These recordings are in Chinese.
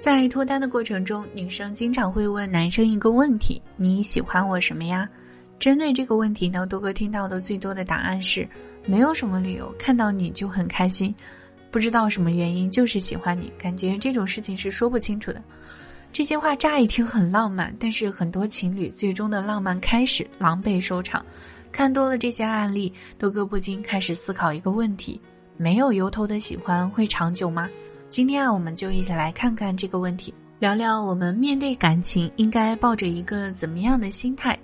在脱单的过程中，女生经常会问男生一个问题：“你喜欢我什么呀？”针对这个问题呢，多哥听到的最多的答案是：“没有什么理由，看到你就很开心，不知道什么原因，就是喜欢你。”感觉这种事情是说不清楚的。这些话乍一听很浪漫，但是很多情侣最终的浪漫开始，狼狈收场。看多了这些案例，多哥不禁开始思考一个问题：没有由头的喜欢会长久吗？今天啊，我们就一起来看看这个问题，聊聊我们面对感情应该抱着一个怎么样的心态。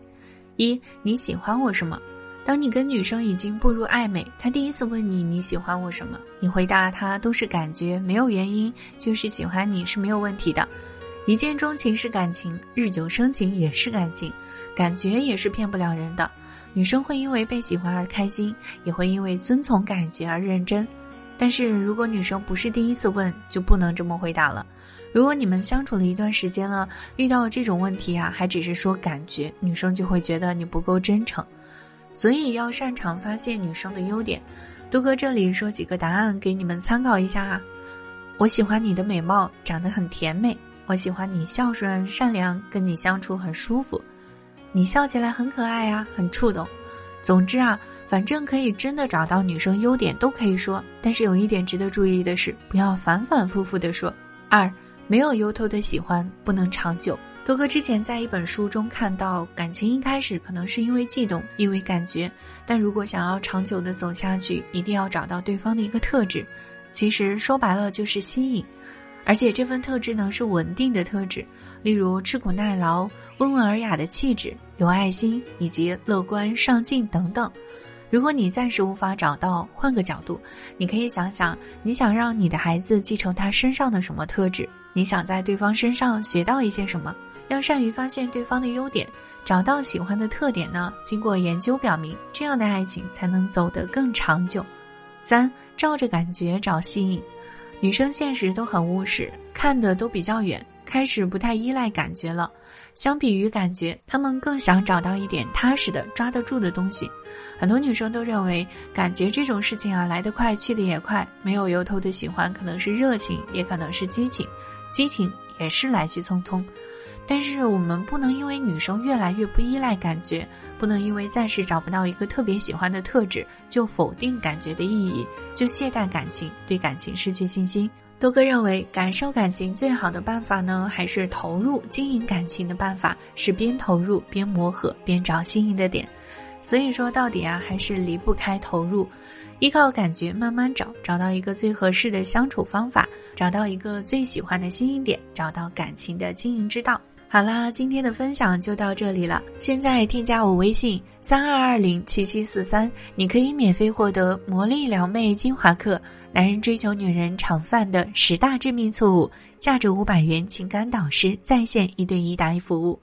一，你喜欢我什么？当你跟女生已经步入暧昧，她第一次问你你喜欢我什么，你回答她都是感觉，没有原因，就是喜欢你是没有问题的。一见钟情是感情，日久生情也是感情，感觉也是骗不了人的。女生会因为被喜欢而开心，也会因为遵从感觉而认真。但是如果女生不是第一次问，就不能这么回答了。如果你们相处了一段时间了，遇到这种问题啊，还只是说感觉，女生就会觉得你不够真诚。所以要擅长发现女生的优点。杜哥这里说几个答案给你们参考一下啊。我喜欢你的美貌，长得很甜美。我喜欢你孝顺善良，跟你相处很舒服。你笑起来很可爱呀，很触动。总之啊，反正可以真的找到女生优点都可以说，但是有一点值得注意的是，不要反反复复的说。二，没有由头的喜欢不能长久。多哥之前在一本书中看到，感情一开始可能是因为悸动，因为感觉，但如果想要长久的走下去，一定要找到对方的一个特质，其实说白了就是吸引。而且这份特质呢是稳定的特质，例如吃苦耐劳、温文尔雅的气质、有爱心以及乐观上进等等。如果你暂时无法找到，换个角度，你可以想想，你想让你的孩子继承他身上的什么特质？你想在对方身上学到一些什么？要善于发现对方的优点，找到喜欢的特点呢？经过研究表明，这样的爱情才能走得更长久。三，照着感觉找吸引。女生现实都很务实，看的都比较远，开始不太依赖感觉了。相比于感觉，她们更想找到一点踏实的、抓得住的东西。很多女生都认为，感觉这种事情啊，来得快，去得也快。没有由头的喜欢，可能是热情，也可能是激情，激情也是来去匆匆。但是我们不能因为女生越来越不依赖感觉，不能因为暂时找不到一个特别喜欢的特质，就否定感觉的意义，就懈怠感情，对感情失去信心。多哥认为，感受感情最好的办法呢，还是投入经营感情的办法，是边投入边磨合，边找心仪的点。所以说到底啊，还是离不开投入，依靠感觉慢慢找，找到一个最合适的相处方法，找到一个最喜欢的心仪点，找到感情的经营之道。好啦，今天的分享就到这里了。现在添加我微信三二二零七七四三，你可以免费获得魔力撩妹精华课，男人追求女人常犯的十大致命错误，价值五百元情感导师在线一对一答疑服务。